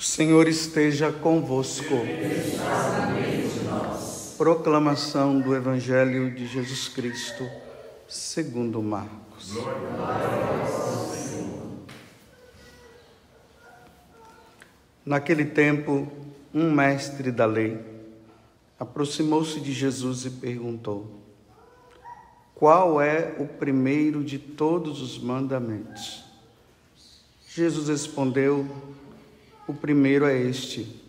O Senhor esteja convosco. Proclamação do Evangelho de Jesus Cristo, segundo Marcos. Naquele tempo, um mestre da lei aproximou-se de Jesus e perguntou: Qual é o primeiro de todos os mandamentos? Jesus respondeu: o primeiro é este: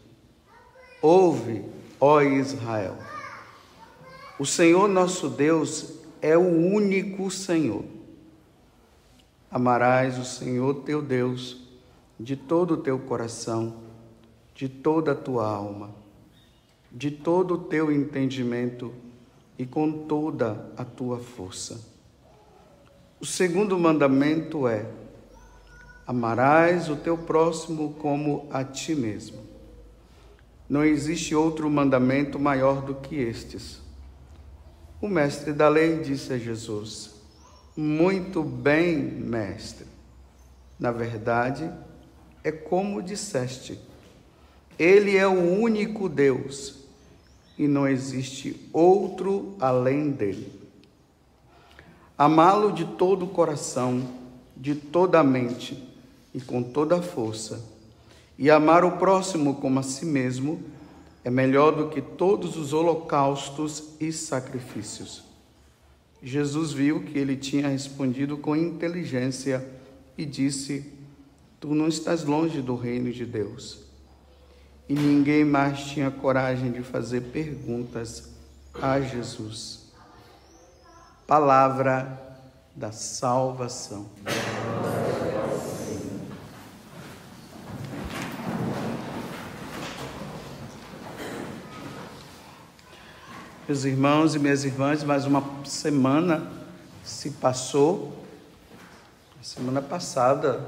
Ouve, ó Israel. O Senhor nosso Deus é o único Senhor. Amarás o Senhor teu Deus de todo o teu coração, de toda a tua alma, de todo o teu entendimento e com toda a tua força. O segundo mandamento é: Amarás o teu próximo como a ti mesmo. Não existe outro mandamento maior do que estes. O mestre da lei disse a Jesus: Muito bem, mestre. Na verdade, é como disseste: Ele é o único Deus e não existe outro além dele. Amá-lo de todo o coração, de toda a mente, e com toda a força, e amar o próximo como a si mesmo, é melhor do que todos os holocaustos e sacrifícios. Jesus viu que ele tinha respondido com inteligência e disse: Tu não estás longe do reino de Deus. E ninguém mais tinha coragem de fazer perguntas a Jesus. Palavra da salvação. Meus irmãos e minhas irmãs, mais uma semana se passou. Semana passada,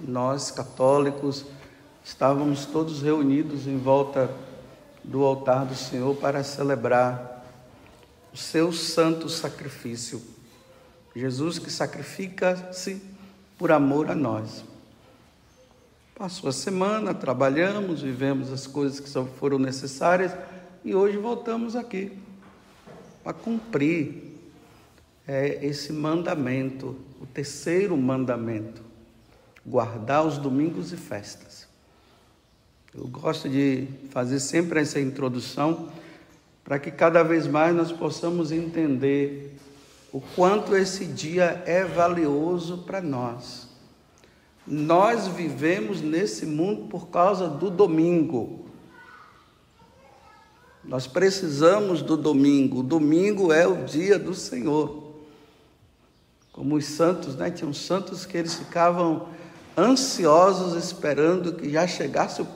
nós católicos estávamos todos reunidos em volta do altar do Senhor para celebrar o seu santo sacrifício. Jesus que sacrifica-se por amor a nós. Passou a semana, trabalhamos, vivemos as coisas que foram necessárias e hoje voltamos aqui para cumprir é, esse mandamento, o terceiro mandamento, guardar os domingos e festas. Eu gosto de fazer sempre essa introdução para que cada vez mais nós possamos entender o quanto esse dia é valioso para nós. Nós vivemos nesse mundo por causa do domingo. Nós precisamos do domingo. O domingo é o dia do Senhor. Como os santos, né? Tinham santos que eles ficavam ansiosos esperando que já chegasse o,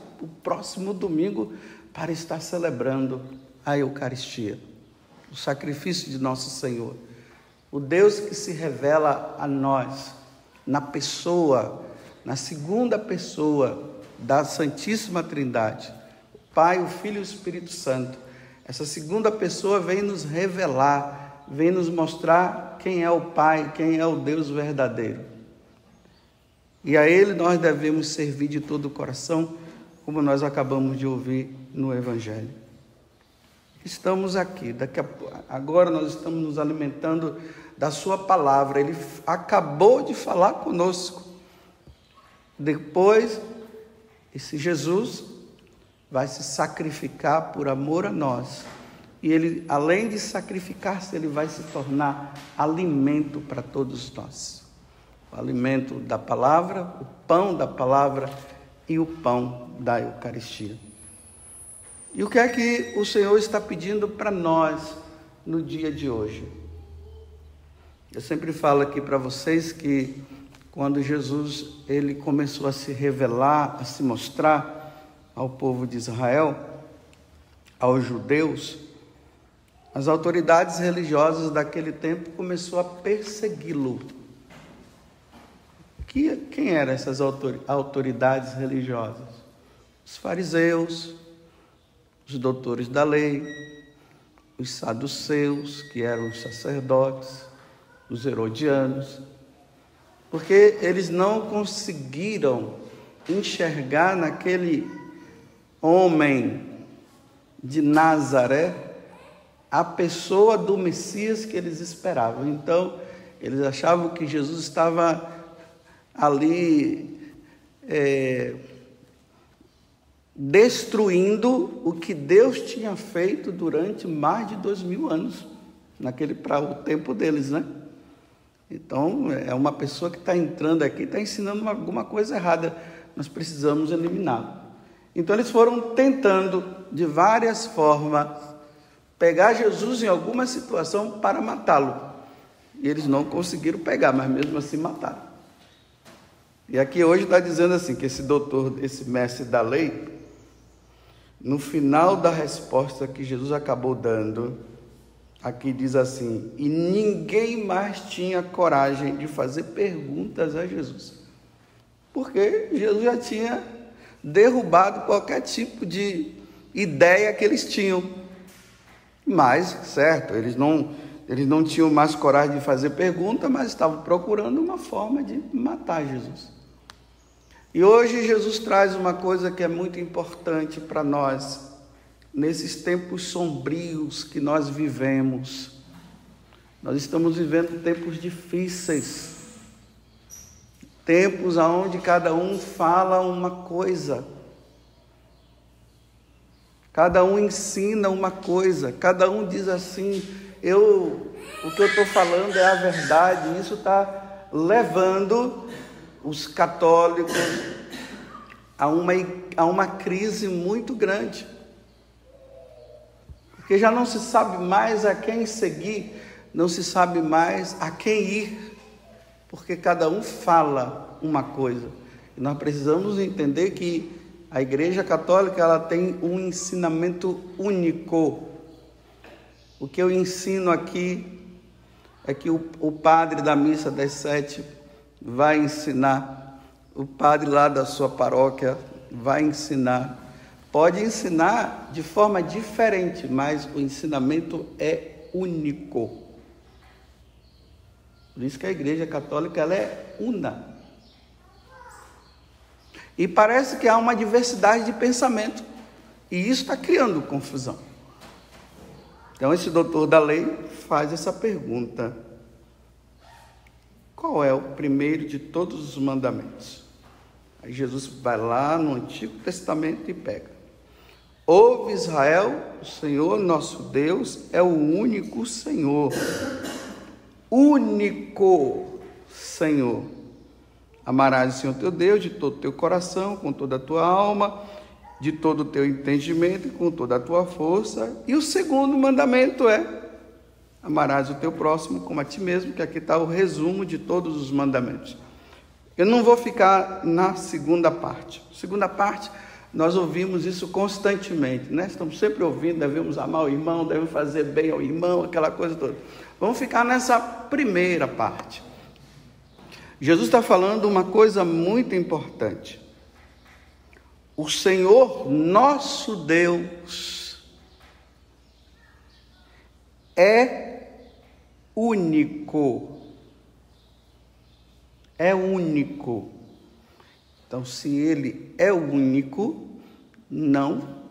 próximo domingo para estar celebrando a Eucaristia, o sacrifício de nosso Senhor. O Deus que se revela a nós na pessoa, na segunda pessoa da Santíssima Trindade Pai, o Filho e o Espírito Santo. Essa segunda pessoa vem nos revelar, vem nos mostrar quem é o Pai, quem é o Deus verdadeiro. E a Ele nós devemos servir de todo o coração, como nós acabamos de ouvir no Evangelho. Estamos aqui, daqui a, agora nós estamos nos alimentando da Sua palavra. Ele acabou de falar conosco. Depois, esse Jesus vai se sacrificar por amor a nós. E ele, além de sacrificar-se, ele vai se tornar alimento para todos nós. O alimento da palavra, o pão da palavra e o pão da Eucaristia. E o que é que o Senhor está pedindo para nós no dia de hoje? Eu sempre falo aqui para vocês que quando Jesus ele começou a se revelar, a se mostrar, ao povo de Israel, aos judeus, as autoridades religiosas daquele tempo começou a persegui-lo. Quem eram essas autoridades religiosas? Os fariseus, os doutores da lei, os saduceus, que eram os sacerdotes, os herodianos, porque eles não conseguiram enxergar naquele homem de Nazaré, a pessoa do Messias que eles esperavam. Então, eles achavam que Jesus estava ali é, destruindo o que Deus tinha feito durante mais de dois mil anos, naquele para o tempo deles, né? Então, é uma pessoa que está entrando aqui, está ensinando alguma coisa errada. Nós precisamos eliminá-lo. Então, eles foram tentando, de várias formas, pegar Jesus em alguma situação para matá-lo. E eles não conseguiram pegar, mas mesmo assim mataram. E aqui hoje está dizendo assim: que esse doutor, esse mestre da lei, no final da resposta que Jesus acabou dando, aqui diz assim: e ninguém mais tinha coragem de fazer perguntas a Jesus, porque Jesus já tinha derrubado qualquer tipo de ideia que eles tinham. Mas, certo, eles não, eles não tinham mais coragem de fazer pergunta, mas estavam procurando uma forma de matar Jesus. E hoje Jesus traz uma coisa que é muito importante para nós, nesses tempos sombrios que nós vivemos. Nós estamos vivendo tempos difíceis, tempos onde cada um fala uma coisa, cada um ensina uma coisa, cada um diz assim: eu, o que eu estou falando é a verdade, isso está levando os católicos a uma, a uma crise muito grande. Porque já não se sabe mais a quem seguir, não se sabe mais a quem ir, porque cada um fala uma coisa. E nós precisamos entender que a Igreja Católica ela tem um ensinamento único. O que eu ensino aqui é que o, o padre da missa das sete vai ensinar, o padre lá da sua paróquia vai ensinar. Pode ensinar de forma diferente, mas o ensinamento é único. Por isso que a Igreja Católica ela é una. E parece que há uma diversidade de pensamento. E isso está criando confusão. Então, esse doutor da lei faz essa pergunta: qual é o primeiro de todos os mandamentos? Aí Jesus vai lá no Antigo Testamento e pega. Ouve Israel, o Senhor nosso Deus é o único Senhor. Único Senhor. Amarás o Senhor teu Deus de todo o teu coração, com toda a tua alma, de todo o teu entendimento e com toda a tua força. E o segundo mandamento é Amarás o teu próximo como a ti mesmo, que aqui está o resumo de todos os mandamentos. Eu não vou ficar na segunda parte. Segunda parte, nós ouvimos isso constantemente, né? Estamos sempre ouvindo, devemos amar o irmão, devemos fazer bem ao irmão, aquela coisa toda. Vamos ficar nessa primeira parte. Jesus está falando uma coisa muito importante. O Senhor nosso Deus é único. É único. Então, se ele é único, não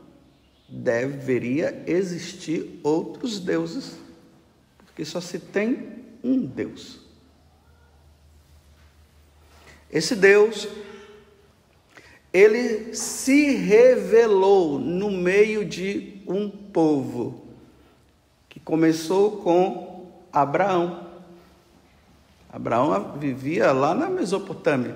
deveria existir outros deuses, porque só se tem um Deus. Esse Deus, ele se revelou no meio de um povo que começou com Abraão. Abraão vivia lá na Mesopotâmia.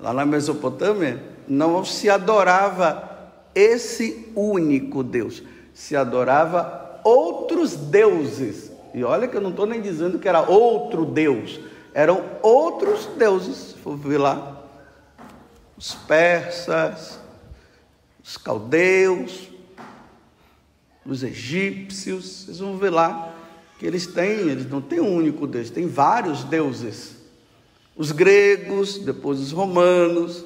Lá na Mesopotâmia não se adorava esse único Deus, se adorava outros deuses. E olha que eu não estou nem dizendo que era outro Deus, eram outros deuses. Se for ver lá, os persas, os caldeus, os egípcios, vocês vão ver lá que eles têm, eles não têm um único Deus, têm vários deuses. Os gregos, depois os romanos,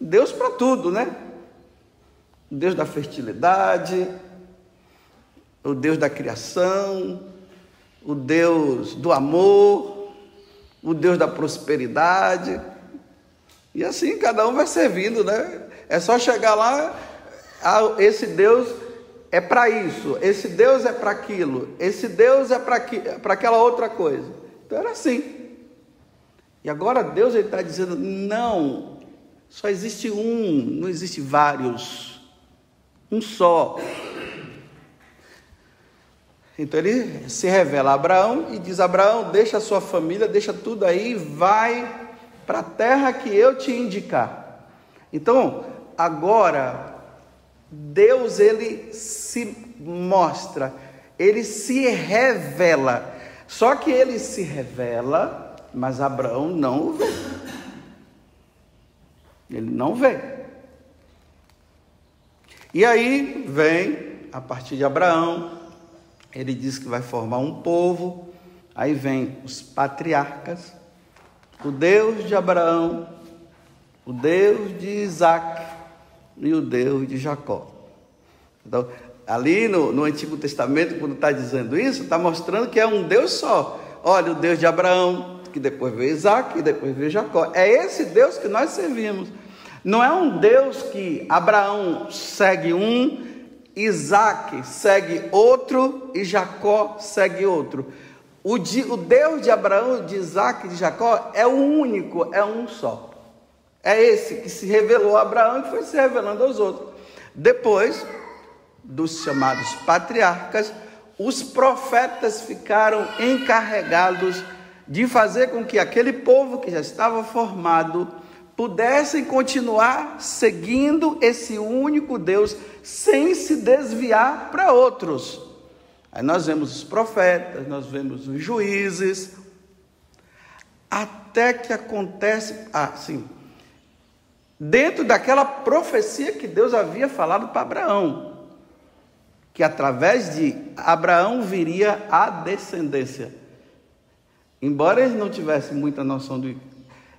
Deus para tudo, né? Deus da fertilidade, o Deus da criação, o Deus do amor, o Deus da prosperidade. E assim cada um vai servindo, né? É só chegar lá, ah, esse Deus é para isso, esse Deus é para aquilo, esse Deus é para aquela outra coisa. Então era assim. E agora Deus está dizendo: não, só existe um, não existe vários, um só. Então ele se revela a Abraão e diz: Abraão, deixa a sua família, deixa tudo aí, vai para a terra que eu te indicar. Então, agora, Deus ele se mostra, ele se revela. Só que ele se revela, mas Abraão não o vê. Ele não vê. E aí vem, a partir de Abraão, ele diz que vai formar um povo, aí vem os patriarcas, o Deus de Abraão, o Deus de Isaac e o Deus de Jacó. Então, ali no, no Antigo Testamento, quando está dizendo isso, está mostrando que é um Deus só. Olha, o Deus de Abraão, que depois veio Isaac e depois veio Jacó. É esse Deus que nós servimos. Não é um Deus que Abraão segue um Isaac segue outro e Jacó segue outro. O, de, o Deus de Abraão, de Isaac e de Jacó é o único, é um só. É esse que se revelou a Abraão e foi se revelando aos outros. Depois dos chamados patriarcas, os profetas ficaram encarregados de fazer com que aquele povo que já estava formado pudessem continuar seguindo esse único Deus sem se desviar para outros. Aí nós vemos os profetas, nós vemos os juízes, até que acontece, assim, dentro daquela profecia que Deus havia falado para Abraão, que através de Abraão viria a descendência. Embora eles não tivessem muita noção de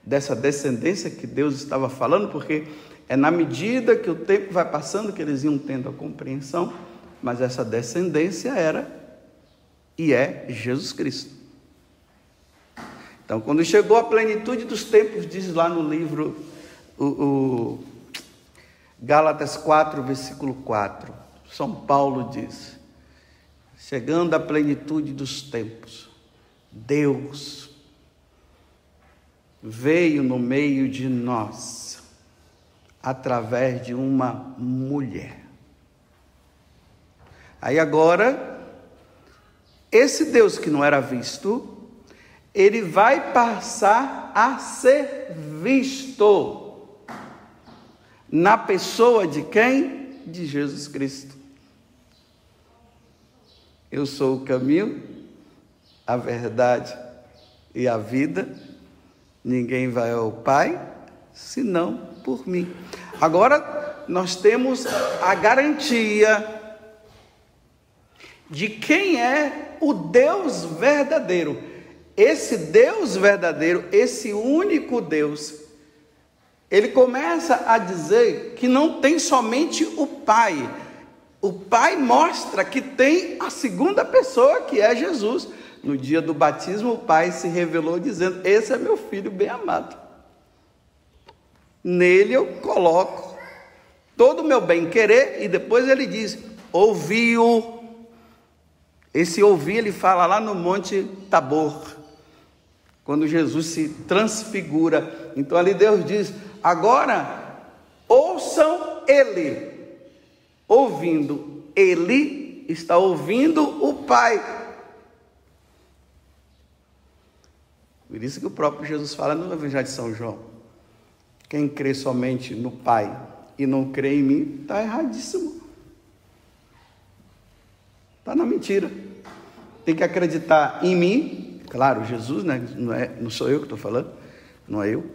dessa descendência que Deus estava falando, porque é na medida que o tempo vai passando que eles iam tendo a compreensão, mas essa descendência era e é Jesus Cristo. Então, quando chegou a plenitude dos tempos, diz lá no livro o, o Gálatas 4, versículo 4, São Paulo diz: chegando à plenitude dos tempos, Deus veio no meio de nós através de uma mulher. Aí agora, esse Deus que não era visto, ele vai passar a ser visto na pessoa de quem? De Jesus Cristo. Eu sou o caminho, a verdade e a vida. Ninguém vai ao Pai senão por mim. Agora nós temos a garantia de quem é o Deus verdadeiro. Esse Deus verdadeiro, esse único Deus, ele começa a dizer que não tem somente o Pai. O Pai mostra que tem a segunda pessoa, que é Jesus. No dia do batismo, o pai se revelou dizendo: Esse é meu filho bem amado. Nele eu coloco todo o meu bem-querer, e depois ele diz: Ouviu. Esse ouvir, ele fala lá no Monte Tabor, quando Jesus se transfigura. Então ali Deus diz: Agora ouçam ele. Ouvindo ele, está ouvindo o Pai. Por isso que o próprio Jesus fala no Evangelho de São João: quem crê somente no Pai e não crê em mim, está erradíssimo. Está na mentira. Tem que acreditar em mim, claro, Jesus, né? não, é, não sou eu que estou falando, não é eu.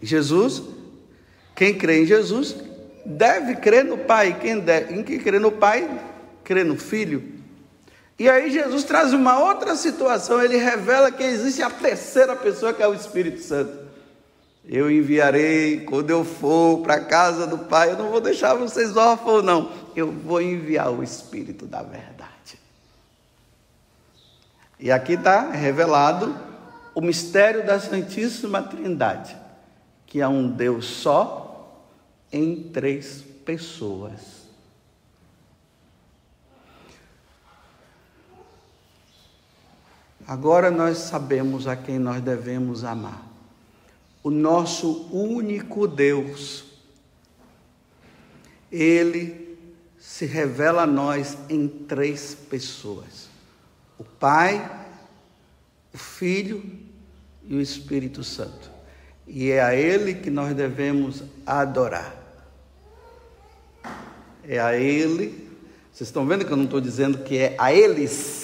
Jesus, quem crê em Jesus, deve crer no Pai. Quem, deve, quem crê no Pai, crê no Filho. E aí Jesus traz uma outra situação, ele revela que existe a terceira pessoa que é o Espírito Santo. Eu enviarei quando eu for para a casa do Pai, eu não vou deixar vocês órfãos, não. Eu vou enviar o Espírito da verdade. E aqui está revelado o mistério da Santíssima Trindade, que é um Deus só em três pessoas. Agora nós sabemos a quem nós devemos amar. O nosso único Deus. Ele se revela a nós em três pessoas: o Pai, o Filho e o Espírito Santo. E é a Ele que nós devemos adorar. É a Ele. Vocês estão vendo que eu não estou dizendo que é a eles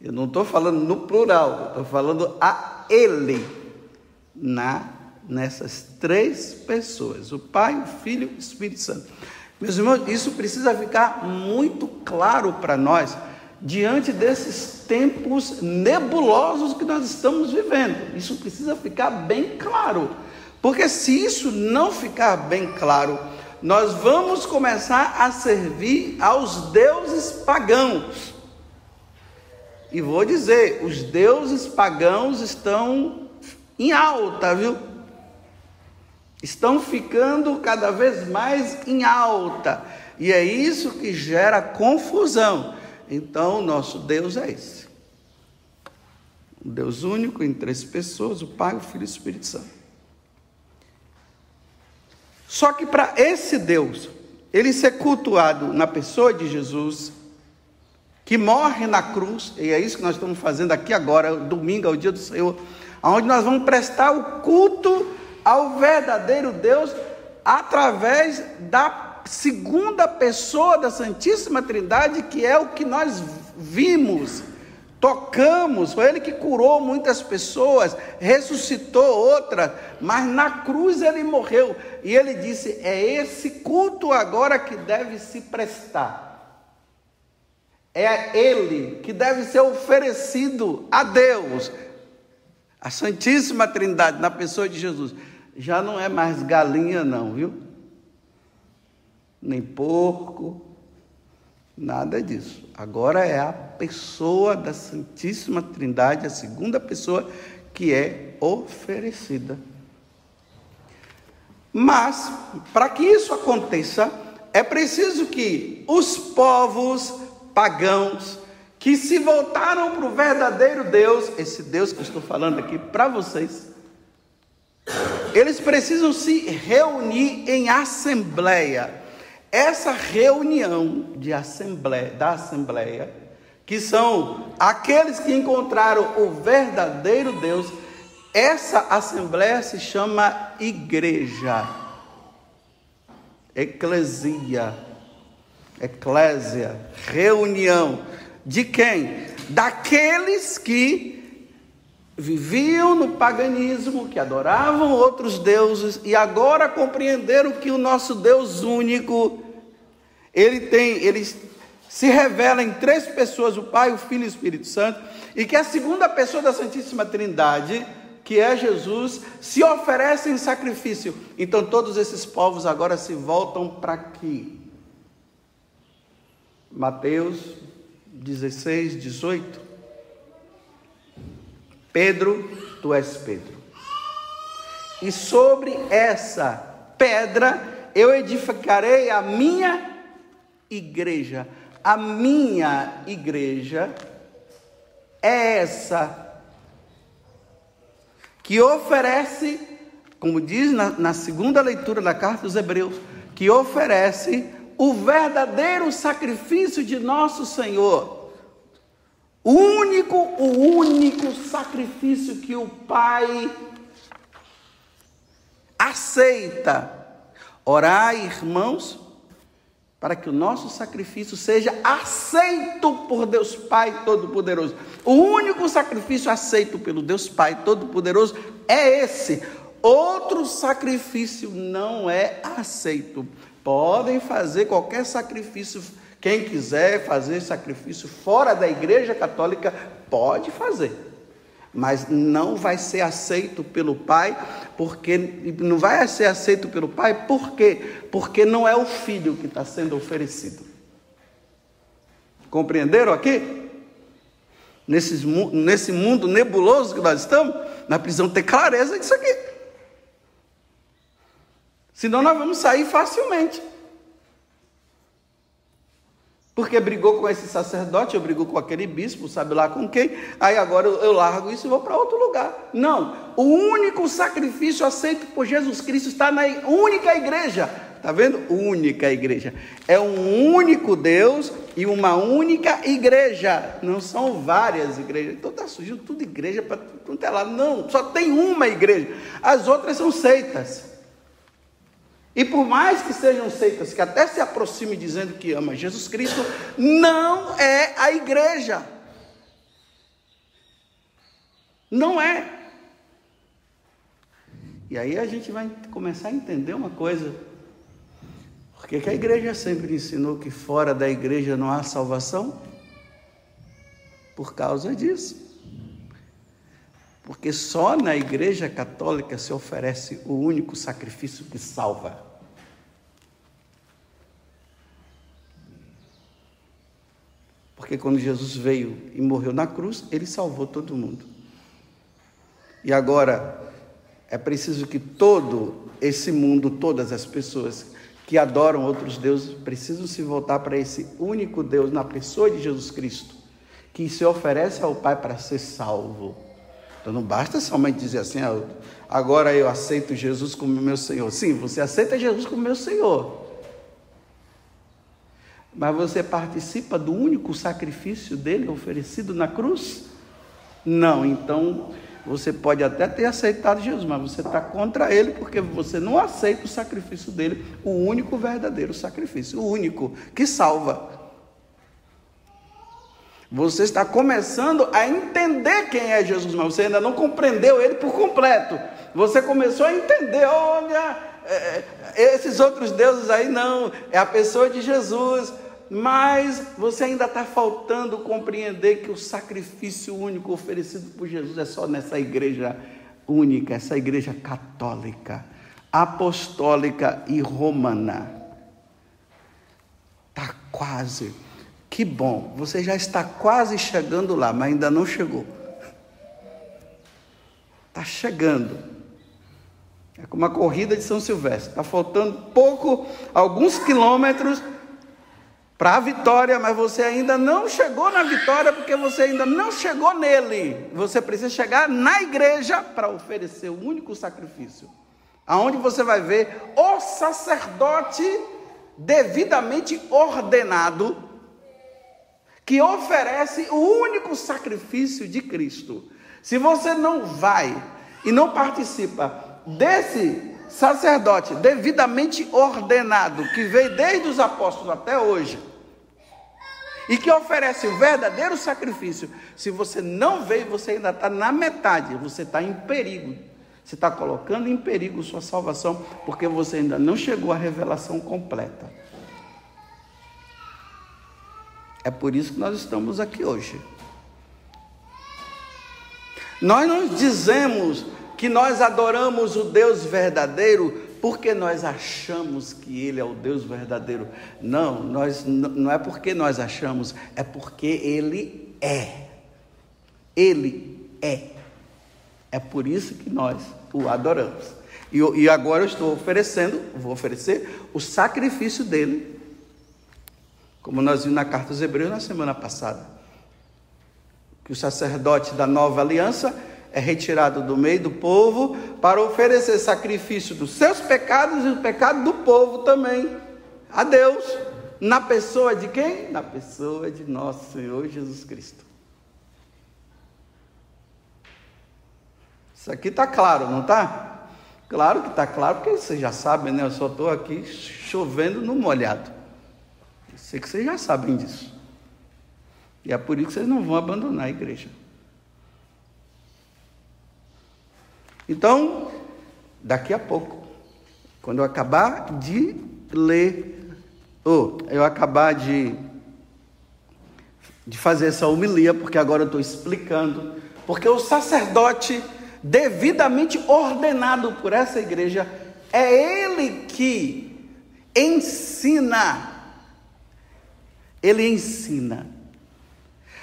eu não estou falando no plural, estou falando a Ele, na, nessas três pessoas: o Pai, o Filho e o Espírito Santo. Meus irmãos, isso precisa ficar muito claro para nós diante desses tempos nebulosos que nós estamos vivendo. Isso precisa ficar bem claro. Porque se isso não ficar bem claro, nós vamos começar a servir aos deuses pagãos. E vou dizer, os deuses pagãos estão em alta, viu? Estão ficando cada vez mais em alta. E é isso que gera confusão. Então, nosso Deus é esse. Um Deus único em três pessoas, o Pai, o Filho e o Espírito Santo. Só que para esse Deus, ele ser cultuado na pessoa de Jesus, que morre na cruz, e é isso que nós estamos fazendo aqui agora, domingo, é o dia do Senhor, onde nós vamos prestar o culto ao verdadeiro Deus através da segunda pessoa da Santíssima Trindade, que é o que nós vimos, tocamos, foi ele que curou muitas pessoas, ressuscitou outras, mas na cruz ele morreu, e ele disse: é esse culto agora que deve se prestar. É Ele que deve ser oferecido a Deus, a Santíssima Trindade, na pessoa de Jesus. Já não é mais galinha, não, viu? Nem porco, nada disso. Agora é a pessoa da Santíssima Trindade, a segunda pessoa que é oferecida. Mas, para que isso aconteça, é preciso que os povos pagãos, que se voltaram para o verdadeiro Deus, esse Deus que eu estou falando aqui para vocês, eles precisam se reunir em assembleia. Essa reunião de assembleia, da assembleia, que são aqueles que encontraram o verdadeiro Deus, essa assembleia se chama igreja, eclesia eclésia, reunião. De quem? Daqueles que viviam no paganismo, que adoravam outros deuses e agora compreenderam que o nosso Deus único, ele tem, ele se revela em três pessoas, o Pai, o Filho e o Espírito Santo, e que a segunda pessoa da Santíssima Trindade, que é Jesus, se oferece em sacrifício. Então todos esses povos agora se voltam para aqui Mateus 16, 18. Pedro, tu és Pedro. E sobre essa pedra eu edificarei a minha igreja. A minha igreja é essa que oferece, como diz na, na segunda leitura da carta dos Hebreus, que oferece o verdadeiro sacrifício de nosso Senhor. O único, o único sacrifício que o Pai aceita. Orai, irmãos, para que o nosso sacrifício seja aceito por Deus Pai Todo-Poderoso. O único sacrifício aceito pelo Deus Pai Todo-Poderoso é esse. Outro sacrifício não é aceito. Podem fazer qualquer sacrifício. Quem quiser fazer sacrifício fora da igreja católica, pode fazer. Mas não vai ser aceito pelo Pai, porque não vai ser aceito pelo Pai, por quê? Porque não é o filho que está sendo oferecido. Compreenderam aqui? Nesse, nesse mundo nebuloso que nós estamos, nós precisamos ter clareza disso aqui. Senão nós vamos sair facilmente. Porque brigou com esse sacerdote, eu brigo com aquele bispo, sabe lá com quem, aí agora eu, largo isso e vou para outro lugar. Não, o único sacrifício aceito por Jesus Cristo está na única igreja. Está vendo? Única igreja. É um único Deus e uma única igreja. Não são várias igrejas. Então está surgindo tudo igreja para tudo é lado. Não, só tem uma igreja. As outras são seitas. E por mais que sejam seitas que até se aproximem dizendo que ama Jesus Cristo, não é a igreja. Não é. E aí a gente vai começar a entender uma coisa. Por que, que a igreja sempre ensinou que fora da igreja não há salvação? Por causa disso. Porque só na Igreja Católica se oferece o único sacrifício que salva. Porque quando Jesus veio e morreu na cruz, ele salvou todo mundo. E agora é preciso que todo esse mundo, todas as pessoas que adoram outros deuses, precisam se voltar para esse único Deus na pessoa de Jesus Cristo, que se oferece ao Pai para ser salvo. Então não basta somente dizer assim, ah, agora eu aceito Jesus como meu Senhor. Sim, você aceita Jesus como meu Senhor. Mas você participa do único sacrifício dele oferecido na cruz? Não, então você pode até ter aceitado Jesus, mas você está contra ele porque você não aceita o sacrifício dele, o único verdadeiro sacrifício, o único que salva. Você está começando a entender quem é Jesus, mas você ainda não compreendeu ele por completo. Você começou a entender, olha, é, é, esses outros deuses aí não, é a pessoa de Jesus. Mas você ainda está faltando compreender que o sacrifício único oferecido por Jesus é só nessa igreja única, essa igreja católica, apostólica e romana. Está quase que bom, você já está quase chegando lá, mas ainda não chegou. Está chegando. É como a corrida de São Silvestre. Está faltando pouco, alguns quilômetros para a vitória, mas você ainda não chegou na vitória porque você ainda não chegou nele. Você precisa chegar na igreja para oferecer o único sacrifício. Aonde você vai ver o sacerdote devidamente ordenado que oferece o único sacrifício de Cristo. Se você não vai e não participa desse sacerdote devidamente ordenado, que veio desde os apóstolos até hoje, e que oferece o verdadeiro sacrifício, se você não veio, você ainda está na metade, você está em perigo. Você está colocando em perigo sua salvação, porque você ainda não chegou à revelação completa. É por isso que nós estamos aqui hoje. Nós não dizemos que nós adoramos o Deus verdadeiro porque nós achamos que Ele é o Deus verdadeiro. Não, nós, não é porque nós achamos, é porque Ele é. Ele é. É por isso que nós o adoramos. E, e agora eu estou oferecendo, vou oferecer o sacrifício dele como nós vimos na carta aos Hebreus na semana passada. Que o sacerdote da nova aliança é retirado do meio do povo para oferecer sacrifício dos seus pecados e o pecado do povo também a Deus. Na pessoa de quem? Na pessoa de nosso Senhor Jesus Cristo. Isso aqui está claro, não está? Claro que está claro, porque vocês já sabem, né? Eu só estou aqui chovendo no molhado. Sei que vocês já sabem disso. E é por isso que vocês não vão abandonar a igreja. Então, daqui a pouco, quando eu acabar de ler, ou eu acabar de, de fazer essa homilia, porque agora eu estou explicando, porque o sacerdote devidamente ordenado por essa igreja, é ele que ensina ele ensina.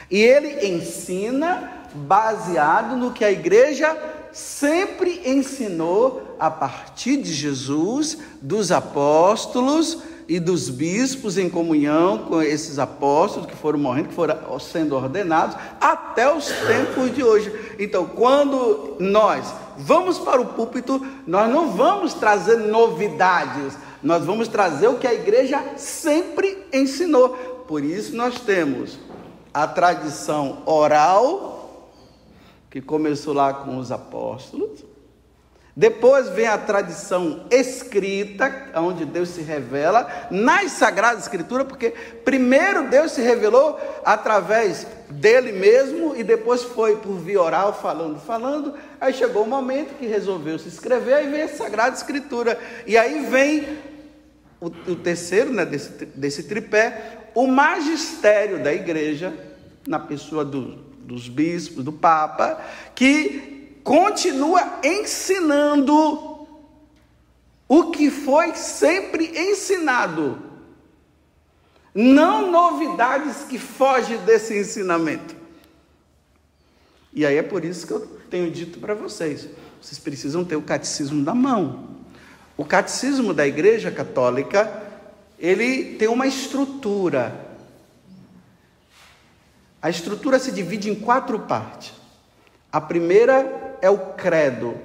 E ele ensina baseado no que a igreja sempre ensinou a partir de Jesus, dos apóstolos e dos bispos em comunhão com esses apóstolos que foram morrendo, que foram sendo ordenados, até os tempos de hoje. Então, quando nós vamos para o púlpito, nós não vamos trazer novidades, nós vamos trazer o que a igreja sempre ensinou. Por isso, nós temos a tradição oral, que começou lá com os apóstolos, depois vem a tradição escrita, onde Deus se revela nas Sagradas Escrituras, porque primeiro Deus se revelou através dele mesmo e depois foi por via oral, falando, falando. Aí chegou o momento que resolveu se escrever, aí vem a Sagrada Escritura. E aí vem o, o terceiro né, desse, desse tripé, o magistério da igreja, na pessoa do, dos bispos, do Papa, que continua ensinando o que foi sempre ensinado. Não novidades que fogem desse ensinamento. E aí é por isso que eu tenho dito para vocês: vocês precisam ter o catecismo na mão. O catecismo da Igreja Católica, ele tem uma estrutura. A estrutura se divide em quatro partes. A primeira é o credo,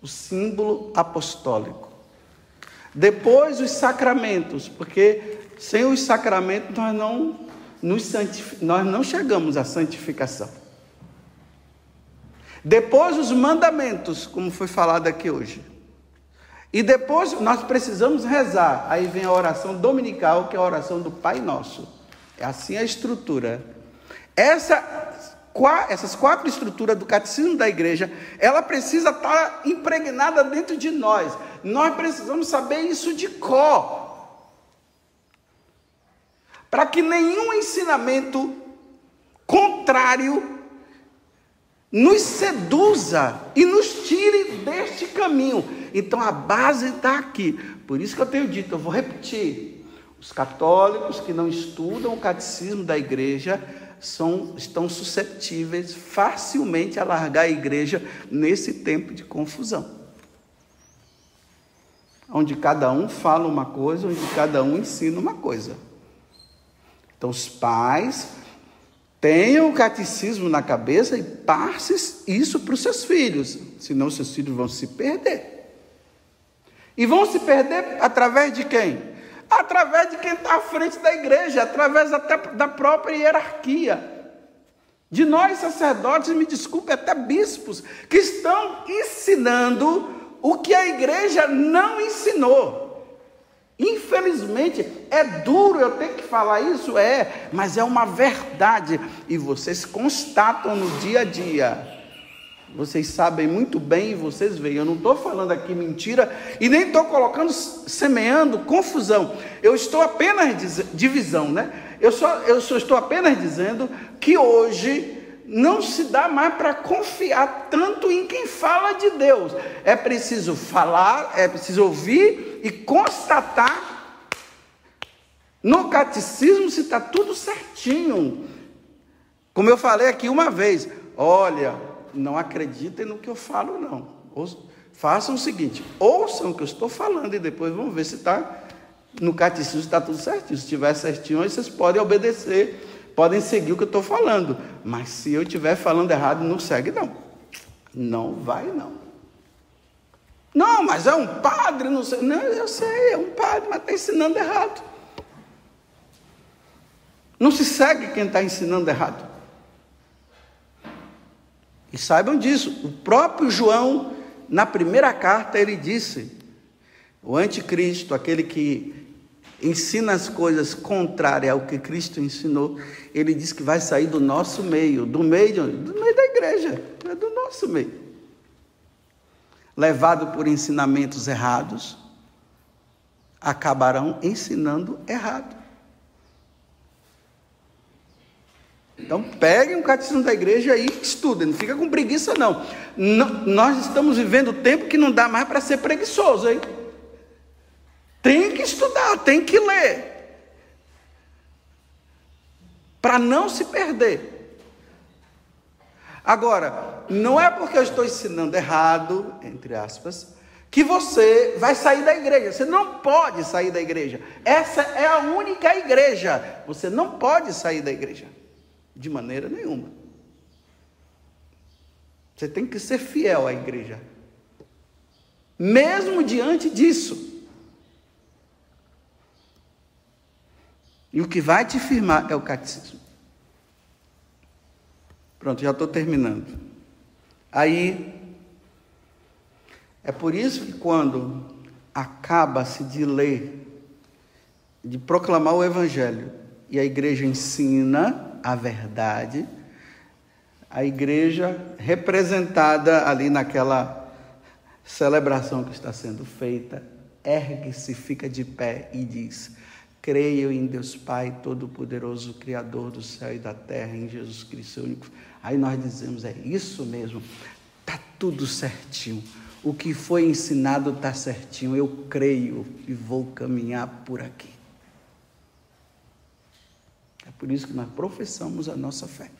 o símbolo apostólico. Depois os sacramentos, porque sem os sacramentos nós não, nos nós não chegamos à santificação. Depois os mandamentos, como foi falado aqui hoje. E depois nós precisamos rezar. Aí vem a oração dominical, que é a oração do Pai Nosso. É assim a estrutura. Essa essas quatro estruturas do catecismo da igreja, ela precisa estar impregnada dentro de nós. Nós precisamos saber isso de cor. Para que nenhum ensinamento contrário nos seduza e nos tire deste caminho. Então a base está aqui. Por isso que eu tenho dito, eu vou repetir. Os católicos que não estudam o catecismo da igreja são, estão suscetíveis facilmente a largar a igreja nesse tempo de confusão. Onde cada um fala uma coisa, onde cada um ensina uma coisa. Então, os pais tenham o catecismo na cabeça e passe isso para os seus filhos, senão seus filhos vão se perder. E vão se perder através de quem? através de quem está à frente da igreja, através até da própria hierarquia. De nós sacerdotes, me desculpe, até bispos, que estão ensinando o que a igreja não ensinou. Infelizmente, é duro eu ter que falar isso, é, mas é uma verdade, e vocês constatam no dia a dia. Vocês sabem muito bem e vocês veem. Eu não estou falando aqui mentira e nem estou colocando, semeando confusão. Eu estou apenas divisão, né? Eu só, eu só estou apenas dizendo que hoje não se dá mais para confiar tanto em quem fala de Deus. É preciso falar, é preciso ouvir e constatar no catecismo se está tudo certinho. Como eu falei aqui uma vez, olha, não acreditem no que eu falo, não. façam o seguinte: ouçam o que eu estou falando e depois vão ver se está no catecismo está tudo certinho. Se estiver certinho, vocês podem obedecer, podem seguir o que eu estou falando. Mas se eu estiver falando errado, não segue, não. Não vai, não. Não, mas é um padre, não sei. Não, eu sei, é um padre, mas está ensinando errado. Não se segue quem está ensinando errado. E saibam disso, o próprio João, na primeira carta, ele disse: o anticristo, aquele que ensina as coisas contrárias ao que Cristo ensinou, ele diz que vai sair do nosso meio, do meio, do meio da igreja, é do nosso meio. Levado por ensinamentos errados, acabarão ensinando errado. Então peguem o catecismo da igreja e estudem, não fica com preguiça não. não nós estamos vivendo tempo que não dá mais para ser preguiçoso, hein? Tem que estudar, tem que ler. Para não se perder. Agora, não é porque eu estou ensinando errado, entre aspas, que você vai sair da igreja. Você não pode sair da igreja. Essa é a única igreja. Você não pode sair da igreja. De maneira nenhuma. Você tem que ser fiel à igreja. Mesmo diante disso. E o que vai te firmar é o catecismo. Pronto, já estou terminando. Aí é por isso que quando acaba-se de ler, de proclamar o Evangelho, e a igreja ensina a verdade, a igreja representada ali naquela celebração que está sendo feita, ergue-se, fica de pé e diz: Creio em Deus Pai Todo-Poderoso, Criador do céu e da terra, em Jesus Cristo único. Aí nós dizemos: é isso mesmo, está tudo certinho. O que foi ensinado está certinho, eu creio e vou caminhar por aqui. É por isso que nós professamos a nossa fé.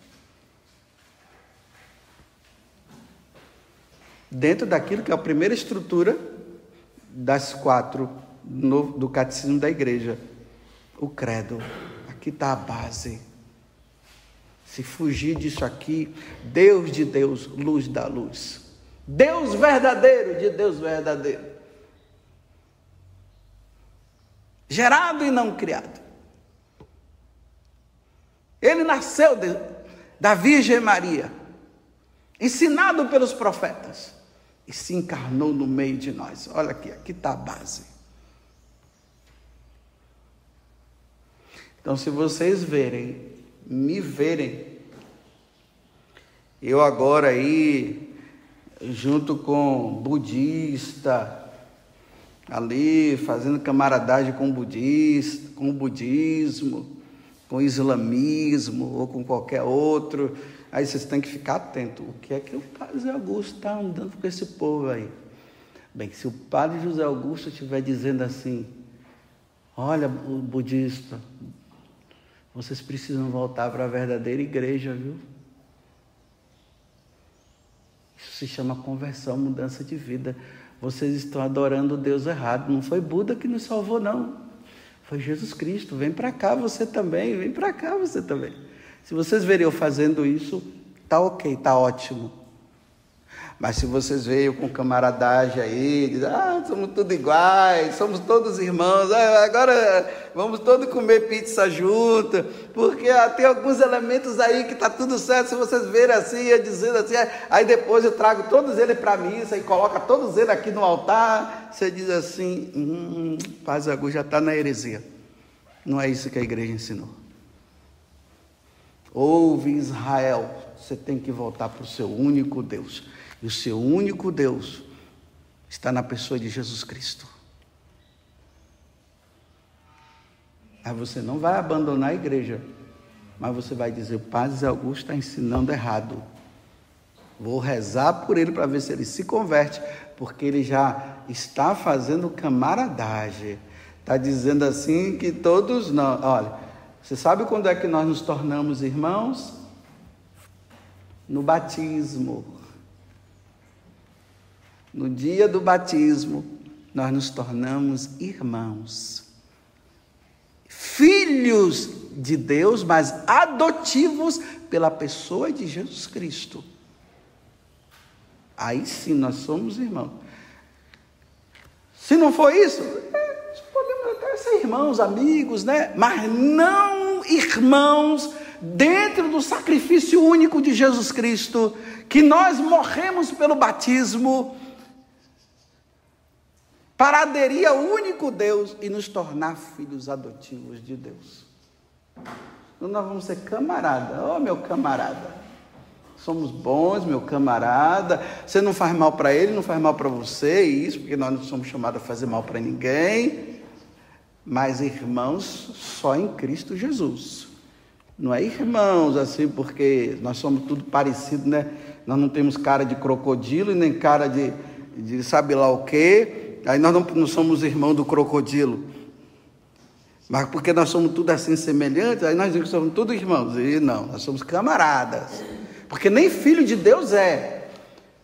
Dentro daquilo que é a primeira estrutura das quatro do catecismo da igreja, o credo. Aqui está a base. Se fugir disso aqui, Deus de Deus, luz da luz. Deus verdadeiro de Deus verdadeiro. Gerado e não criado. Ele nasceu de, da Virgem Maria, ensinado pelos profetas, e se encarnou no meio de nós. Olha aqui, aqui está a base. Então, se vocês verem, me verem, eu agora aí junto com budista, ali fazendo camaradagem com budista, com budismo, com islamismo ou com qualquer outro. Aí vocês têm que ficar atentos. O que é que o padre José Augusto está andando com esse povo aí? Bem, se o padre José Augusto estiver dizendo assim, olha, o budista, vocês precisam voltar para a verdadeira igreja, viu? Isso se chama conversão, mudança de vida. Vocês estão adorando o Deus errado. Não foi Buda que nos salvou, não. Foi Jesus Cristo. Vem para cá você também, vem para cá você também. Se vocês verem eu fazendo isso, tá ok, tá ótimo. Mas se vocês veio com camaradagem aí, diz, ah, somos tudo iguais, somos todos irmãos, ah, agora vamos todos comer pizza junto, porque ah, tem alguns elementos aí que está tudo certo, se vocês verem assim, eu dizendo assim, aí depois eu trago todos eles para a missa e coloca todos eles aqui no altar, você diz assim, hum, Paz Agu já está na heresia. Não é isso que a igreja ensinou. Ouve Israel, você tem que voltar para o seu único Deus. E o seu único Deus está na pessoa de Jesus Cristo. Aí você não vai abandonar a igreja, mas você vai dizer: o Padre Augusto está ensinando errado. Vou rezar por ele para ver se ele se converte, porque ele já está fazendo camaradagem. Está dizendo assim que todos nós. Olha, você sabe quando é que nós nos tornamos irmãos? No batismo. No dia do batismo, nós nos tornamos irmãos. Filhos de Deus, mas adotivos pela pessoa de Jesus Cristo. Aí sim nós somos irmãos. Se não for isso, é, podemos até ser irmãos, amigos, né? Mas não irmãos dentro do sacrifício único de Jesus Cristo, que nós morremos pelo batismo para aderir ao único Deus e nos tornar filhos adotivos de Deus. Então nós vamos ser camarada, oh meu camarada. Somos bons, meu camarada. Você não faz mal para ele, não faz mal para você, isso, porque nós não somos chamados a fazer mal para ninguém. Mas irmãos só em Cristo Jesus. Não é irmãos assim, porque nós somos tudo parecido, né? Nós não temos cara de crocodilo e nem cara de, de sabe lá o quê Aí nós não, não somos irmãos do crocodilo. Mas porque nós somos tudo assim semelhantes, aí nós somos todos irmãos. E não, nós somos camaradas. Porque nem filho de Deus é.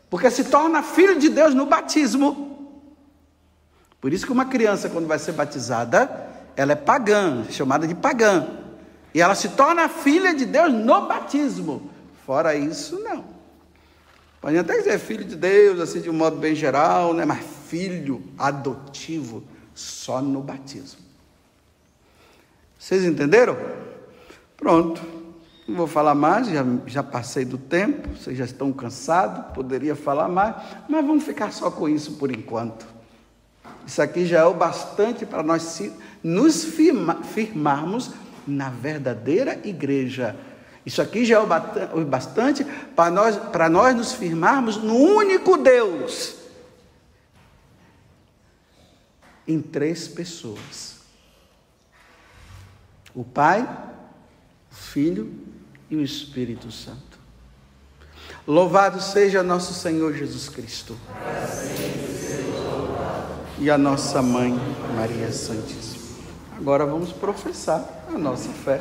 Porque se torna filho de Deus no batismo. Por isso que uma criança, quando vai ser batizada, ela é pagã, chamada de pagã. E ela se torna filha de Deus no batismo. Fora isso, não. Pode até dizer filho de Deus, assim de um modo bem geral, né? mas filho adotivo só no batismo. Vocês entenderam? Pronto. Não vou falar mais, já, já passei do tempo, vocês já estão cansados, poderia falar mais, mas vamos ficar só com isso por enquanto. Isso aqui já é o bastante para nós nos firma, firmarmos na verdadeira igreja. Isso aqui já é o bastante para nós, para nós nos firmarmos no único Deus. Em três pessoas: o Pai, o Filho e o Espírito Santo. Louvado seja nosso Senhor Jesus Cristo. E a nossa mãe, Maria Santíssima. Agora vamos professar a nossa fé.